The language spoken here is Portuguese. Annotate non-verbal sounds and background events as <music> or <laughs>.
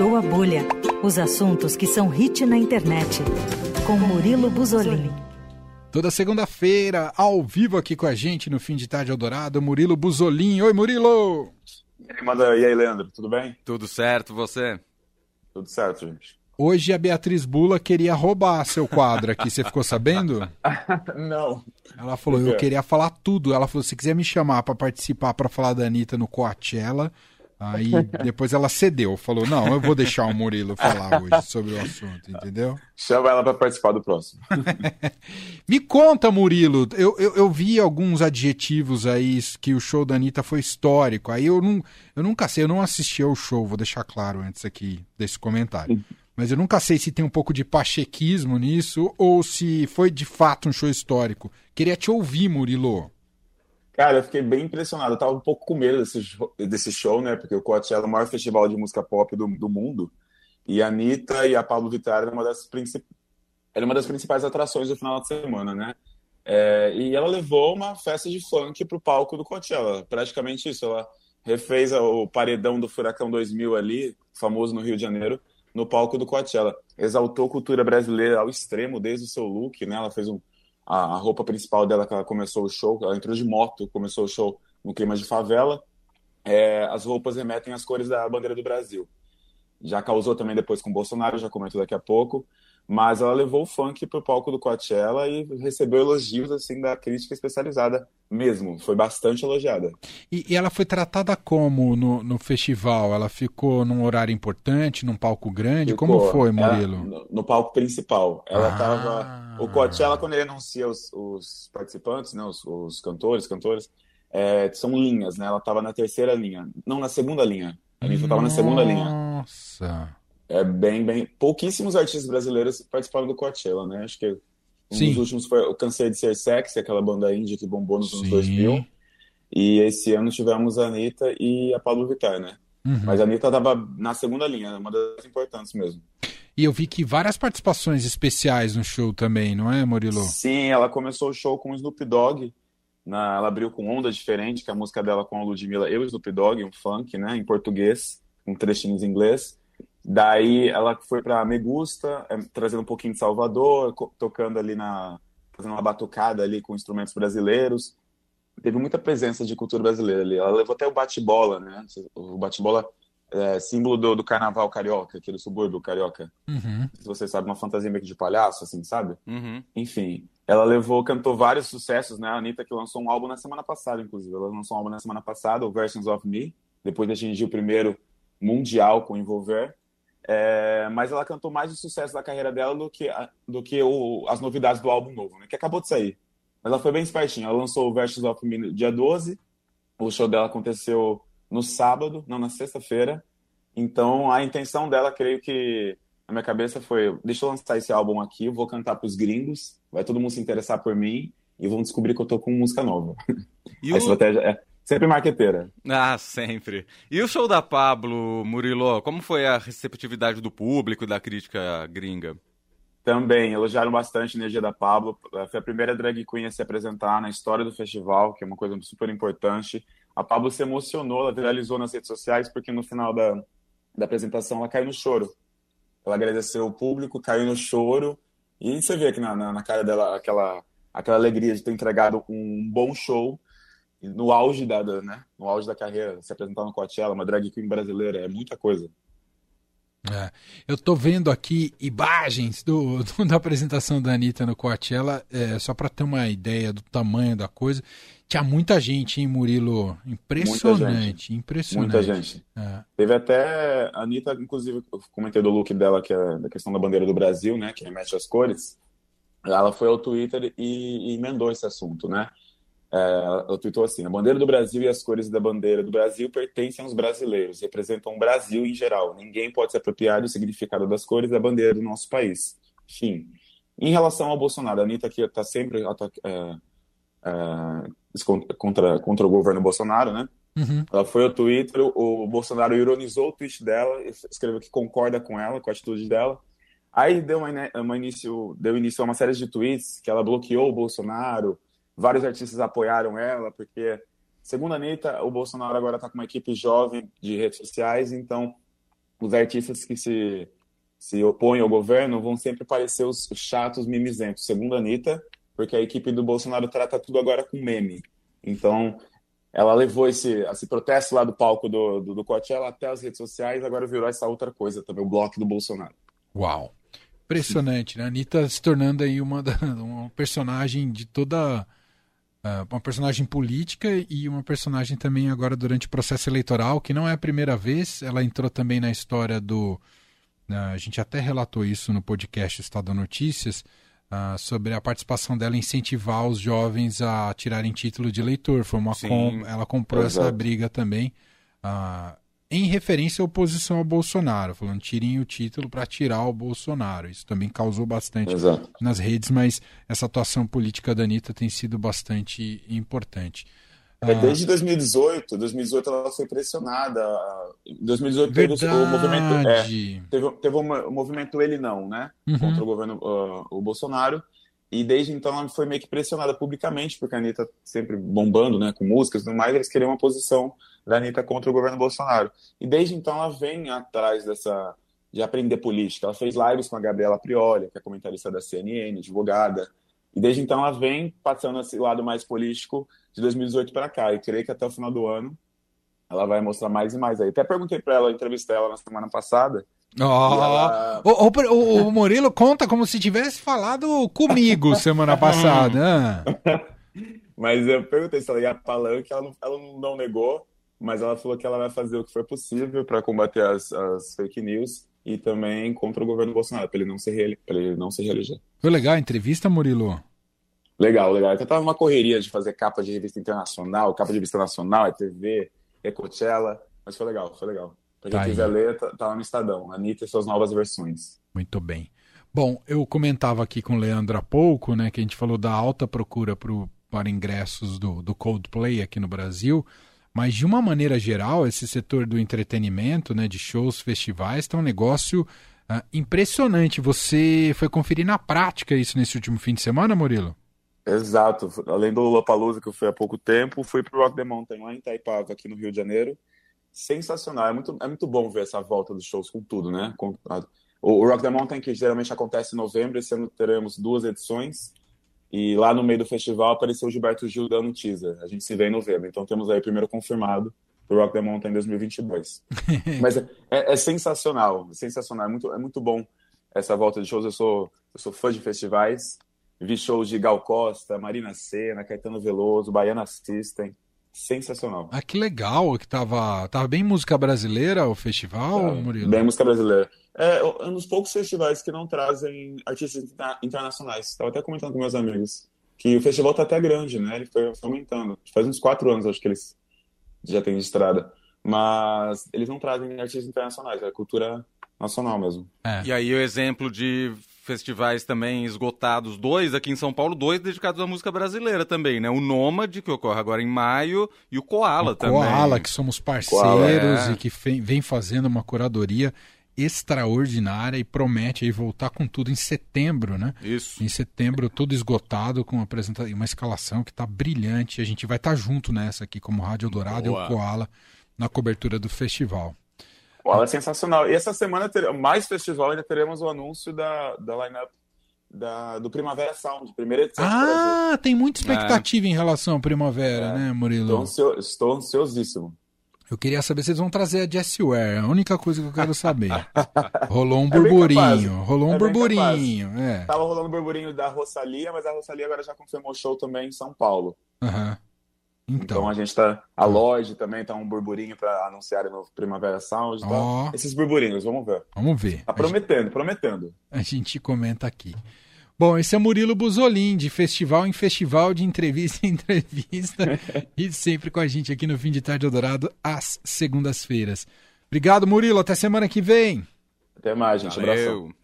Estourou a Bolha. Os assuntos que são hit na internet. Com Murilo Buzolini. Toda segunda-feira, ao vivo aqui com a gente no Fim de Tarde Eldorado, Murilo Buzolin. Oi, Murilo! E aí, manda... e aí, Leandro, tudo bem? Tudo certo, você? Tudo certo, gente. Hoje a Beatriz Bula queria roubar seu quadro aqui, você ficou sabendo? <laughs> Não. Ela falou, eu queria falar tudo. Ela falou, se quiser me chamar para participar, para falar da Anitta no Coachella, Aí depois ela cedeu, falou: Não, eu vou deixar o Murilo falar hoje sobre o assunto, entendeu? Chama ela para participar do próximo. <laughs> Me conta, Murilo. Eu, eu, eu, vi alguns adjetivos aí que o show da Anitta foi histórico. Aí eu, não, eu nunca sei, eu não assisti ao show, vou deixar claro antes aqui desse comentário. Mas eu nunca sei se tem um pouco de pachequismo nisso ou se foi de fato um show histórico. Queria te ouvir, Murilo. Cara, eu fiquei bem impressionado. Eu tava um pouco com medo desse, desse show, né? Porque o Coachella é o maior festival de música pop do, do mundo. E a Anitta e a Pablo Vittar era uma das, princip... era uma das principais atrações do final de semana, né? É, e ela levou uma festa de funk pro palco do Coachella. Praticamente isso. Ela refez o paredão do Furacão 2000 ali, famoso no Rio de Janeiro, no palco do Coachella. Exaltou cultura brasileira ao extremo desde o seu look, né? Ela fez um a, a roupa principal dela que ela começou o show, ela entrou de moto, começou o show no clima de favela. É, as roupas remetem às cores da bandeira do Brasil. Já causou também depois com o Bolsonaro, já comento daqui a pouco. Mas ela levou o funk para o palco do Coachella e recebeu elogios assim da crítica especializada mesmo. Foi bastante elogiada. E, e ela foi tratada como no, no, festival? Ela ficou num horário importante, num palco grande? Ficou. Como foi, Murilo? Ela, no, no, palco principal. Ela estava. Ah. O Coachella, quando ele anuncia os, os participantes, né, os, os cantores, cantoras, é, são linhas, né? Ela estava na terceira linha. Não, na segunda linha. A Anitta estava na segunda linha. Nossa é bem, bem. Pouquíssimos artistas brasileiros participaram do Coachella, né? Acho que um Sim. dos últimos foi o Cansei de Ser Sexy, aquela banda índia que bombou nos anos 2000. E esse ano tivemos a Anitta e a Pablo Vittar, né? Uhum. Mas a Anitta estava na segunda linha, uma das importantes mesmo. E eu vi que várias participações especiais no show também, não é, Murilo? Sim, ela começou o show com o Snoop Dogg. Na, ela abriu com Onda Diferente, que é a música dela com a Ludmilla, eu e Snoop Dogg, um funk, né, em português, com trechinhos em inglês. Daí ela foi para Me Gusta, é, trazendo um pouquinho de Salvador, tocando ali na. fazendo uma batucada ali com instrumentos brasileiros. Teve muita presença de cultura brasileira ali. Ela levou até o bate-bola, né? O bate-bola é símbolo do, do, carnaval carioca, aquele subúrbio carioca. Uhum. Se você sabe, uma fantasia meio que de palhaço, assim, sabe? Uhum. Enfim, ela levou, cantou vários sucessos, né? A Anitta que lançou um álbum na semana passada, inclusive. Ela lançou um álbum na semana passada, o Versions of Me, depois de atingir o primeiro mundial com Envolver. É, mas ela cantou mais o sucesso da carreira dela do que, do que o, as novidades do álbum novo, né, que acabou de sair. Mas ela foi bem espertinha. Ela lançou o Versus of Me no dia 12. O show dela aconteceu no sábado, não na sexta-feira. Então a intenção dela, creio que na minha cabeça foi: deixa eu lançar esse álbum aqui, vou cantar para os gringos, vai todo mundo se interessar por mim e vão descobrir que eu tô com música nova. E <laughs> a o... estratégia é Sempre marqueteira. Ah, sempre. E o show da Pablo, Murilo, como foi a receptividade do público e da crítica gringa? Também, elogiaram bastante a energia da Pablo. Foi a primeira drag queen a se apresentar na história do festival, que é uma coisa super importante. A Pablo se emocionou, ela viralizou nas redes sociais, porque no final da, da apresentação ela caiu no choro. Ela agradeceu o público, caiu no choro, e você vê aqui na, na, na cara dela aquela, aquela alegria de ter entregado um bom show no auge da, da, né? No auge da carreira, se apresentar no Coachella, uma drag queen brasileira, é muita coisa. É, eu tô vendo aqui imagens do, do <laughs> da apresentação da Anitta no Coachella, é, só para ter uma ideia do tamanho da coisa. Tinha muita gente, hein, Murilo? Impressionante, muita gente. impressionante. Muita gente. É. Teve até a Anitta, inclusive, eu comentei do look dela, que é da questão da bandeira do Brasil, né? Que remete às cores. Ela foi ao Twitter e, e emendou esse assunto, né? É, ela tweetou assim: a bandeira do Brasil e as cores da bandeira do Brasil pertencem aos brasileiros, representam o Brasil em geral. Ninguém pode se apropriar do significado das cores da bandeira do nosso país. Enfim. Em relação ao Bolsonaro, a Anitta aqui está sempre é, é, contra, contra o governo Bolsonaro, né? Uhum. Ela foi ao Twitter, o Bolsonaro ironizou o tweet dela, escreveu que concorda com ela, com a atitude dela. Aí deu, uma, uma início, deu início a uma série de tweets que ela bloqueou o Bolsonaro, Vários artistas apoiaram ela, porque, segundo a Anitta, o Bolsonaro agora está com uma equipe jovem de redes sociais, então os artistas que se, se opõem ao governo vão sempre parecer os chatos mimizentos, segundo a Anitta, porque a equipe do Bolsonaro trata tudo agora com meme. Então, ela levou esse, esse protesto lá do palco do, do, do Coachella até as redes sociais, agora virou essa outra coisa também, o bloco do Bolsonaro. Uau! Impressionante, né? A Anitta se tornando aí uma, da, <laughs> uma personagem de toda. Uh, uma personagem política e uma personagem também agora durante o processo eleitoral, que não é a primeira vez. Ela entrou também na história do. Uh, a gente até relatou isso no podcast Estado Notícias uh, sobre a participação dela incentivar os jovens a tirarem título de eleitor. Foi uma com, ela comprou Exato. essa briga também. Em referência à oposição ao Bolsonaro, falando tirem o título para tirar o Bolsonaro. Isso também causou bastante Exato. nas redes, mas essa atuação política da Anitta tem sido bastante importante. É, desde 2018, 2018 ela foi pressionada. Em 2018 teve o movimento. É, teve, teve um movimento Ele Não, né? Uhum. Contra o governo, uh, o Bolsonaro. E desde então ela foi meio que pressionada publicamente, porque a Anitta sempre bombando, né? Com músicas e tudo mais, eles queriam uma posição da Anitta contra o governo Bolsonaro. E desde então ela vem atrás dessa. de aprender política. Ela fez lives com a Gabriela Prioli, que é comentarista da CNN, advogada. E desde então ela vem passando esse lado mais político de 2018 para cá. E creio que até o final do ano ela vai mostrar mais e mais aí. Até perguntei para ela, entrevistei ela na semana passada. Oh, ela... o, o, o, Murilo conta como se tivesse falado comigo semana passada. <laughs> mas eu perguntei se ela ia palanque, ela não, ela não negou, mas ela falou que ela vai fazer o que for possível para combater as, as fake news e também contra o governo Bolsonaro, para ele não se reele... ele não se reeleger. Foi legal a entrevista, Murilo? Legal, legal. Eu tava uma correria de fazer capa de revista internacional, capa de revista nacional, é TV, é Coachella, mas foi legal, foi legal. Pra quem tá quiser ler, tá, tá, lá no Estadão. Anitta e suas novas versões. Muito bem. Bom, eu comentava aqui com o Leandro há pouco, né, que a gente falou da alta procura pro, para ingressos do, do Coldplay aqui no Brasil. Mas, de uma maneira geral, esse setor do entretenimento, né, de shows, festivais, está um negócio uh, impressionante. Você foi conferir na prática isso nesse último fim de semana, Murilo? Exato. Além do Lollapalooza, que eu fui há pouco tempo, fui para o Rock the Mountain, lá em Itaipava, aqui no Rio de Janeiro. Sensacional. É muito, é muito bom ver essa volta dos shows com tudo, né? Com, a, o, Rock the Mountain, que geralmente acontece em novembro, esse ano teremos duas edições. E lá no meio do festival apareceu o Gilberto Gil dando um teaser. A gente se vê em novembro. Então temos aí o primeiro confirmado pro Rock the Mountain 2022. <laughs> Mas é, é, é, sensacional, sensacional. É muito, é muito bom essa volta de shows. Eu sou, eu sou fã de festivais. Vi shows de Gal Costa, Marina Senna, Caetano Veloso, Baiana System. Sensacional. Ah, que legal que tava, tava bem música brasileira o festival, tá, Murilo? Bem música brasileira. É, é um dos poucos festivais que não trazem artistas internacionais. Estava até comentando com meus amigos que o festival tá até grande, né? Ele foi aumentando. Faz uns quatro anos, acho que eles já têm de estrada. Mas eles não trazem artistas internacionais, é cultura nacional mesmo. É. E aí o exemplo de festivais também esgotados, dois aqui em São Paulo, dois dedicados à música brasileira também, né? O Nômade, que ocorre agora em maio, e o Koala o também. Koala, que somos parceiros é. e que vem fazendo uma curadoria extraordinária e promete aí voltar com tudo em setembro, né? Isso. Em setembro, tudo esgotado, com uma, apresentação, uma escalação que está brilhante. A gente vai estar tá junto nessa aqui, como Rádio Dourado e o Koala, na cobertura do festival. Koala é sensacional. E essa semana, ter... mais festival, ainda teremos o anúncio da, da line-up da, do Primavera Sound, primeira edição. Ah, tem muita expectativa é. em relação à Primavera, é. né, Murilo? Estou, ansio... Estou ansiosíssimo. Eu queria saber se eles vão trazer a Jessie Ware. A única coisa que eu quero saber. <laughs> Rolou um é burburinho. rolou um é burburinho. É. Tava rolando um burburinho da Rosalia, mas a Rosalia agora já confirmou show também em São Paulo. Uhum. Então. então. a gente tá. A Lodge também tá um burburinho para anunciar no Primavera Sound. Tá? Esses burburinhos, vamos ver. Vamos ver. Tá prometendo, gente... prometendo. A gente comenta aqui. Bom, esse é Murilo Buzolin, de festival em festival, de entrevista <laughs> em entrevista, e sempre com a gente aqui no Fim de Tarde Eldorado, às segundas-feiras. Obrigado, Murilo. Até semana que vem. Até mais, gente. Valeu. Abração.